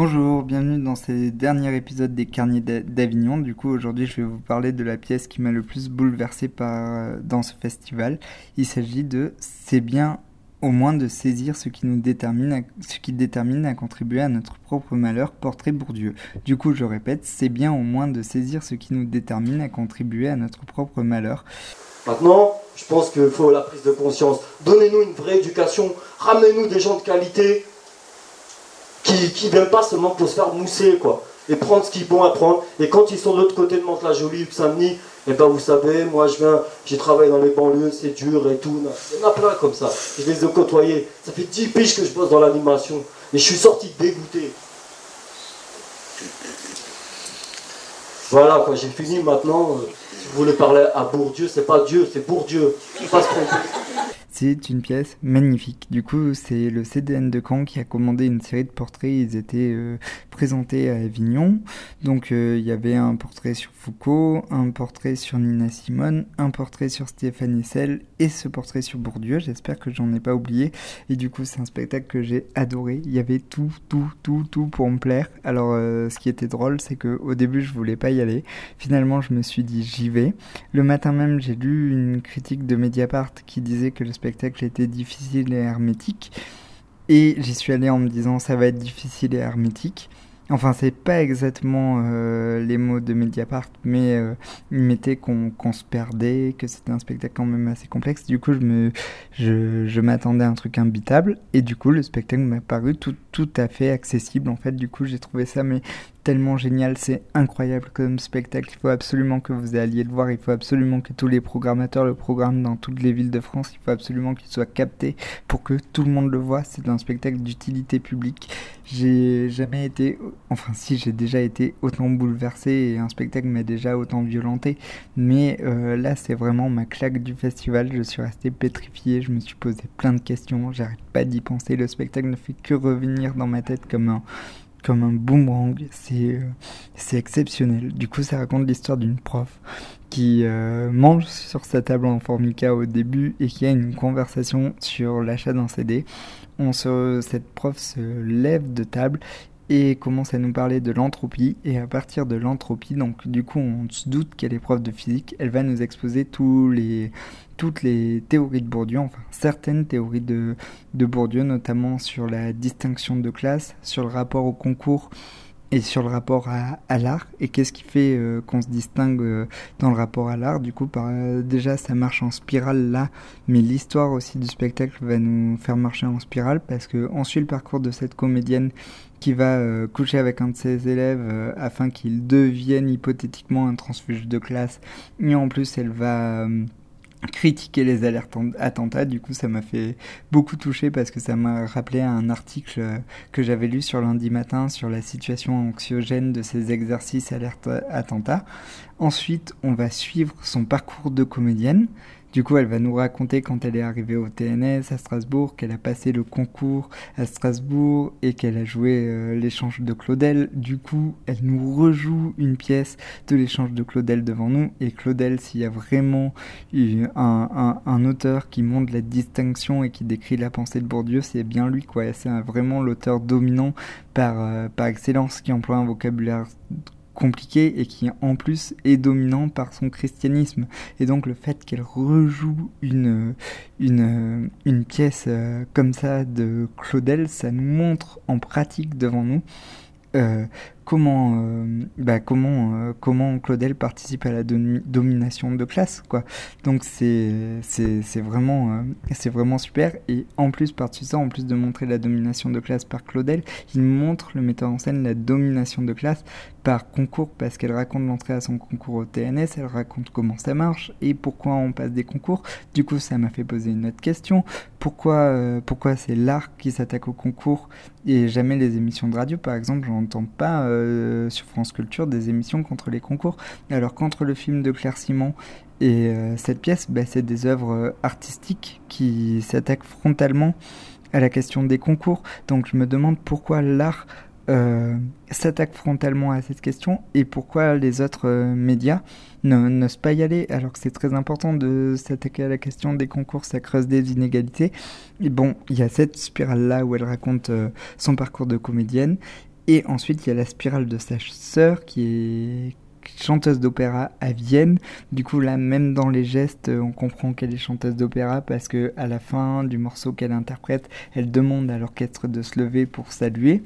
Bonjour, bienvenue dans ce dernier épisode des Carniers d'Avignon. Du coup, aujourd'hui, je vais vous parler de la pièce qui m'a le plus bouleversé par, dans ce festival. Il s'agit de C'est bien au moins de saisir ce qui nous détermine, ce qui détermine à contribuer à notre propre malheur, portrait Bourdieu. Du coup, je répète, c'est bien au moins de saisir ce qui nous détermine à contribuer à notre propre malheur. Maintenant, je pense qu'il faut la prise de conscience. Donnez-nous une vraie éducation, ramenez-nous des gens de qualité, qui ne viennent pas seulement pour se faire mousser, quoi. Et prendre ce qu'ils vont apprendre. Et quand ils sont de l'autre côté de Mantes-la-Jolie, Saint-Denis, et eh ben vous savez, moi je viens, j'ai travaillé dans les banlieues, c'est dur et tout. Il y en a plein comme ça. Je les ai côtoyés. Ça fait 10 piges que je bosse dans l'animation. Et je suis sorti dégoûté. Voilà, j'ai fini maintenant. Euh, si vous voulez parler à Bourdieu, c'est pas Dieu, c'est Bourdieu. Pas se c'est une pièce magnifique. Du coup, c'est le CDN de Caen qui a commandé une série de portraits. Ils étaient euh, présentés à Avignon. Donc, euh, il y avait un portrait sur Foucault, un portrait sur Nina Simone, un portrait sur Stéphane Essel et ce portrait sur Bourdieu. J'espère que j'en ai pas oublié. Et du coup, c'est un spectacle que j'ai adoré. Il y avait tout, tout, tout, tout pour me plaire. Alors, euh, ce qui était drôle, c'est que au début, je voulais pas y aller. Finalement, je me suis dit, j'y vais. Le matin même, j'ai lu une critique de Mediapart qui disait que le spectacle spectacle était difficile et hermétique. Et j'y suis allé en me disant ça va être difficile et hermétique. Enfin, c'est pas exactement euh, les mots de Mediapart, mais euh, il mettait qu'on se perdait, que c'était un spectacle quand même assez complexe. Du coup, je me, je, je m'attendais à un truc imbitable, et du coup, le spectacle m'a paru tout, tout à fait accessible. En fait, du coup, j'ai trouvé ça mais tellement génial, c'est incroyable comme spectacle. Il faut absolument que vous alliez le voir. Il faut absolument que tous les programmateurs le programment dans toutes les villes de France. Il faut absolument qu'il soit capté pour que tout le monde le voit. C'est un spectacle d'utilité publique. J'ai jamais été, enfin si j'ai déjà été autant bouleversé et un spectacle m'a déjà autant violenté. Mais euh, là, c'est vraiment ma claque du festival. Je suis resté pétrifié. Je me suis posé plein de questions. J'arrête pas d'y penser. Le spectacle ne fait que revenir dans ma tête comme un comme un boomerang. C'est euh, c'est exceptionnel. Du coup, ça raconte l'histoire d'une prof qui euh, mange sur sa table en formica au début et qui a une conversation sur l'achat d'un CD. On se, cette prof se lève de table et commence à nous parler de l'entropie. Et à partir de l'entropie, donc du coup on se doute qu'elle est prof de physique, elle va nous exposer tous les, toutes les théories de Bourdieu, enfin certaines théories de, de Bourdieu, notamment sur la distinction de classe, sur le rapport au concours et sur le rapport à, à l'art et qu'est-ce qui fait euh, qu'on se distingue euh, dans le rapport à l'art? Du coup par, euh, déjà ça marche en spirale là. Mais l'histoire aussi du spectacle va nous faire marcher en spirale parce que on suit le parcours de cette comédienne qui va coucher avec un de ses élèves afin qu'il devienne hypothétiquement un transfuge de classe. Et en plus elle va critiquer les alertes attentats. Du coup, ça m'a fait beaucoup toucher parce que ça m'a rappelé un article euh, que j'avais lu sur lundi matin sur la situation anxiogène de ces exercices alertes attentats. Ensuite, on va suivre son parcours de comédienne. Du coup, elle va nous raconter quand elle est arrivée au TNS à Strasbourg, qu'elle a passé le concours à Strasbourg et qu'elle a joué euh, l'échange de Claudel. Du coup, elle nous rejoue une pièce de l'échange de Claudel devant nous. Et Claudel, s'il y a vraiment un, un, auteur qui montre la distinction et qui décrit la pensée de Bourdieu, c'est bien lui, quoi. C'est vraiment l'auteur dominant euh, par excellence qui emploie un vocabulaire compliqué et qui en plus est dominant par son christianisme. Et donc le fait qu'elle rejoue une, pièce euh, comme ça de Claudel, ça nous montre en pratique devant nous euh, comment, euh, bah, comment, euh, comment Claudel participe à la domination de classe, quoi. Donc c'est, vraiment, c'est vraiment super. Et en plus, par-dessus ça, en plus de montrer la domination de classe par Claudel, il montre le metteur en scène la domination de classe par concours, parce qu'elle raconte l'entrée à son concours au TNS, elle raconte comment ça marche et pourquoi on passe des concours. Du coup, ça m'a fait poser une autre question. Pourquoi, pourquoi c'est l'art qui s'attaque au concours et jamais les émissions de radio, par exemple, j'entends pas euh, sur France Culture des émissions contre les concours. Alors contre le film de Claire Simon et euh, cette pièce, bah, c'est des œuvres euh, artistiques qui s'attaquent frontalement à la question des concours. Donc je me demande pourquoi l'art s'attaque frontalement à cette question et pourquoi les autres euh, médias n'osent pas y aller alors que c'est très important de s'attaquer à la question des concours, ça creuse des inégalités. Et bon, il y a cette spirale là où elle raconte son parcours de comédienne Et ensuite, il y a la spirale de sa sœur qui est chanteuse d'opéra à Vienne. Du coup, là, même dans les gestes, on comprend qu'elle est chanteuse d'opéra parce que à la fin du morceau qu'elle interprète, elle demande à l'orchestre de se lever pour saluer.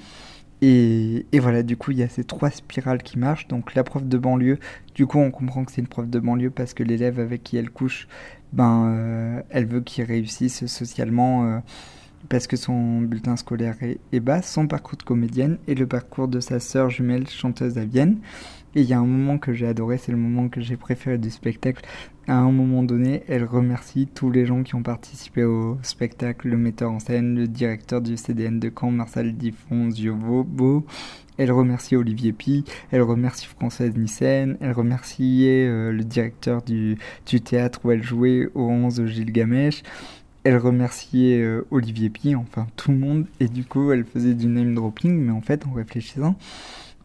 Et, voilà, du coup, il y a ces trois spirales qui marchent. Donc, la prof de banlieue, du coup, on comprend que c'est une prof de banlieue parce que l'élève avec qui elle couche, ben, euh, elle veut qu'il réussisse socialement euh, parce que son bulletin scolaire est, bas, son parcours de comédienne et le parcours de sa sœur jumelle chanteuse à Vienne. Et il y a un moment que j'ai adoré, c'est le moment que j'ai préféré du spectacle. À un moment donné, elle remercie tous les gens qui ont participé au spectacle, le metteur en scène, le directeur du CDN de Caen, Marcel Diffon, Elle remercie Olivier Pi, elle remercie Françoise Nissen, elle remerciait euh, le directeur du, théâtre où elle jouait au 11 Gilgamesh. Elle remerciait euh, Olivier Pi, enfin tout le monde, et du coup elle faisait du name dropping, mais en fait en réfléchissant,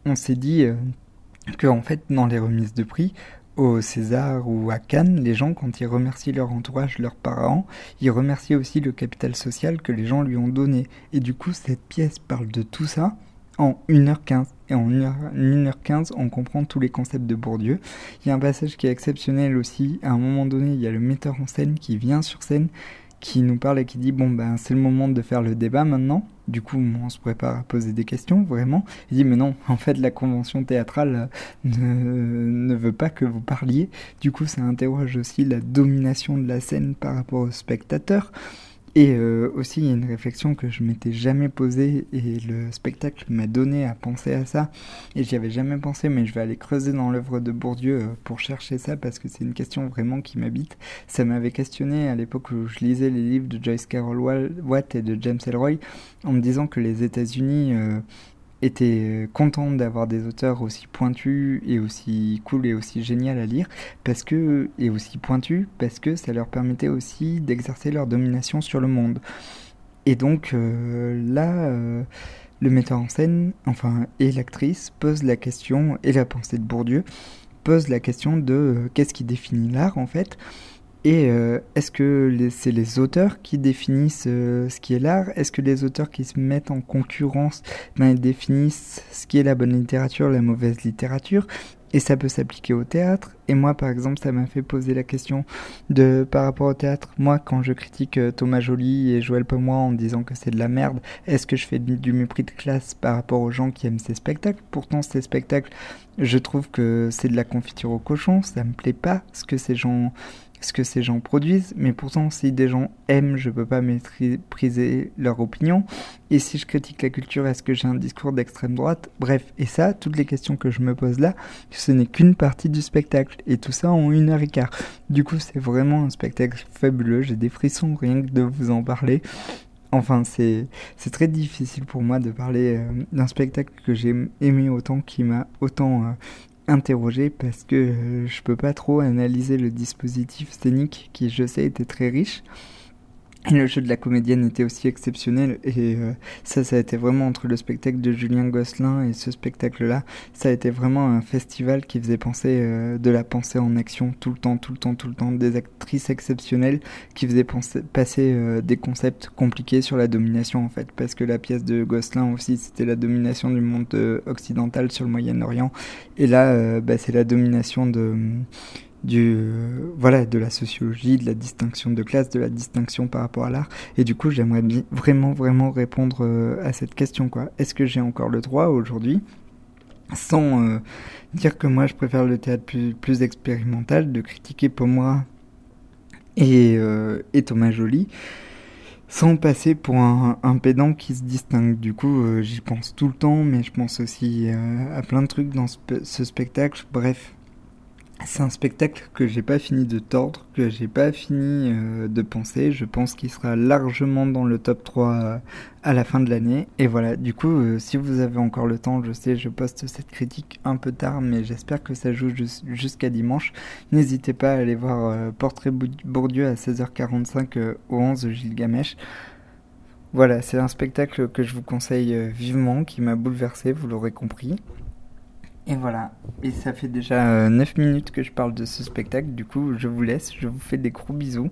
on s'est dit... Euh, que en fait dans les remises de prix au César ou à Cannes, les gens quand ils remercient leur entourage, leurs parents, ils remercient aussi le capital social que les gens lui ont donné. Et du coup, cette pièce parle de tout ça en 1h15. Et en 1h15, on comprend tous les concepts de Bourdieu. Il y a un passage qui est exceptionnel aussi. À un moment donné, il y a le metteur en scène qui vient sur scène qui nous parle et qui dit bon ben c'est le moment de faire le débat maintenant. Du coup on se prépare à poser des questions vraiment. Il dit mais non en fait la convention théâtrale euh, ne, ne veut pas que vous parliez. Du coup ça interroge aussi la domination de la scène par rapport aux spectateurs. Et euh, aussi, il y a une réflexion que je m'étais jamais posée et le spectacle m'a donné à penser à ça. Et j'y avais jamais pensé, mais je vais aller creuser dans l'œuvre de Bourdieu euh, pour chercher ça parce que c'est une question vraiment qui m'habite. Ça m'avait questionné à l'époque où je lisais les livres de Joyce Carol Watt et de James Elroy en me disant que les États-Unis euh, était euh, contente d'avoir des auteurs aussi pointus et aussi cool et aussi génial à lire parce que et aussi pointus parce que ça leur permettait aussi d'exercer leur domination sur le monde. Et donc euh, là euh, le metteur en scène, enfin et l'actrice pose la question et la pensée de Bourdieu pose la question de qu'est-ce qui définit l'art en fait? Et euh, est-ce que c'est les auteurs qui définissent euh, ce qui est l'art? Est-ce que les auteurs qui se mettent en concurrence ben, définissent ce qui est la bonne littérature, la mauvaise littérature? Et ça peut s'appliquer au théâtre. Et moi, par exemple, ça m'a fait poser la question de par rapport au théâtre. Moi, quand je critique euh, Thomas Joly et Joël Pomois en disant que c'est de la merde, est-ce que je fais du mépris de classe par rapport aux gens qui aiment ces spectacles? Pourtant, ces spectacles, je trouve que c'est de la confiture au cochon. Ça me plaît pas ce que ces gens ce que ces gens produisent, mais pourtant si des gens aiment, je peux pas mépriser leur opinion. Et si je critique la culture, est-ce que j'ai un discours d'extrême droite? Bref, et ça, toutes les questions que je me pose là, ce n'est qu'une partie du spectacle, et tout ça en une heure et quart. Du coup, c'est vraiment un spectacle fabuleux, j'ai des frissons rien que de vous en parler. Enfin, c'est très difficile pour moi de parler euh, d'un spectacle que j'ai aimé autant, qui m'a autant euh, interrogé parce que euh, je peux pas trop analyser le dispositif scénique qui, je sais, était très riche. Le jeu de la comédienne était aussi exceptionnel et euh, ça, ça a été vraiment entre le spectacle de Julien Gosselin et ce spectacle-là, ça a été vraiment un festival qui faisait penser euh, de la pensée en action tout le temps, tout le temps, tout le temps, des actrices exceptionnelles qui faisaient penser, passer euh, des concepts compliqués sur la domination en fait, parce que la pièce de Gosselin aussi, c'était la domination du monde occidental sur le Moyen-Orient. Et là, bah, c'est la domination de du euh, voilà de la sociologie, de la distinction de classe, de la distinction par rapport à l'art. Et du coup, j'aimerais vraiment vraiment répondre euh, à cette question quoi. Est-ce que j'ai encore le droit aujourd'hui, sans euh, dire que moi je préfère le théâtre plus, plus expérimental, de critiquer moi et, et Thomas Joly sans passer pour un, un, pédant qui se distingue? Du coup, j'y pense tout le temps, mais je pense aussi à plein de trucs dans ce spectacle. Bref, c'est un spectacle que j'ai pas fini de tordre, que j'ai pas fini euh, de penser. Je pense qu'il sera largement dans le top 3 euh, à la fin de l'année. Et voilà, du coup, euh, si vous avez encore le temps, je sais, je poste cette critique un peu tard, mais j'espère que ça joue jusqu'à dimanche. N'hésitez pas à aller voir Portrait Bourdieu à 16h45 au 11 Gilgamesh. Voilà, c'est un spectacle que je vous conseille vivement, qui m'a bouleversé, vous l'aurez compris. Et voilà, et ça fait déjà 9 euh, minutes que je parle de ce spectacle, du coup je vous laisse, je vous fais des gros bisous.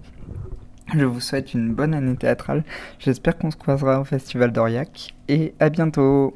Je vous souhaite une bonne année théâtrale, j'espère qu'on se croisera au Festival d'Aurillac, et à bientôt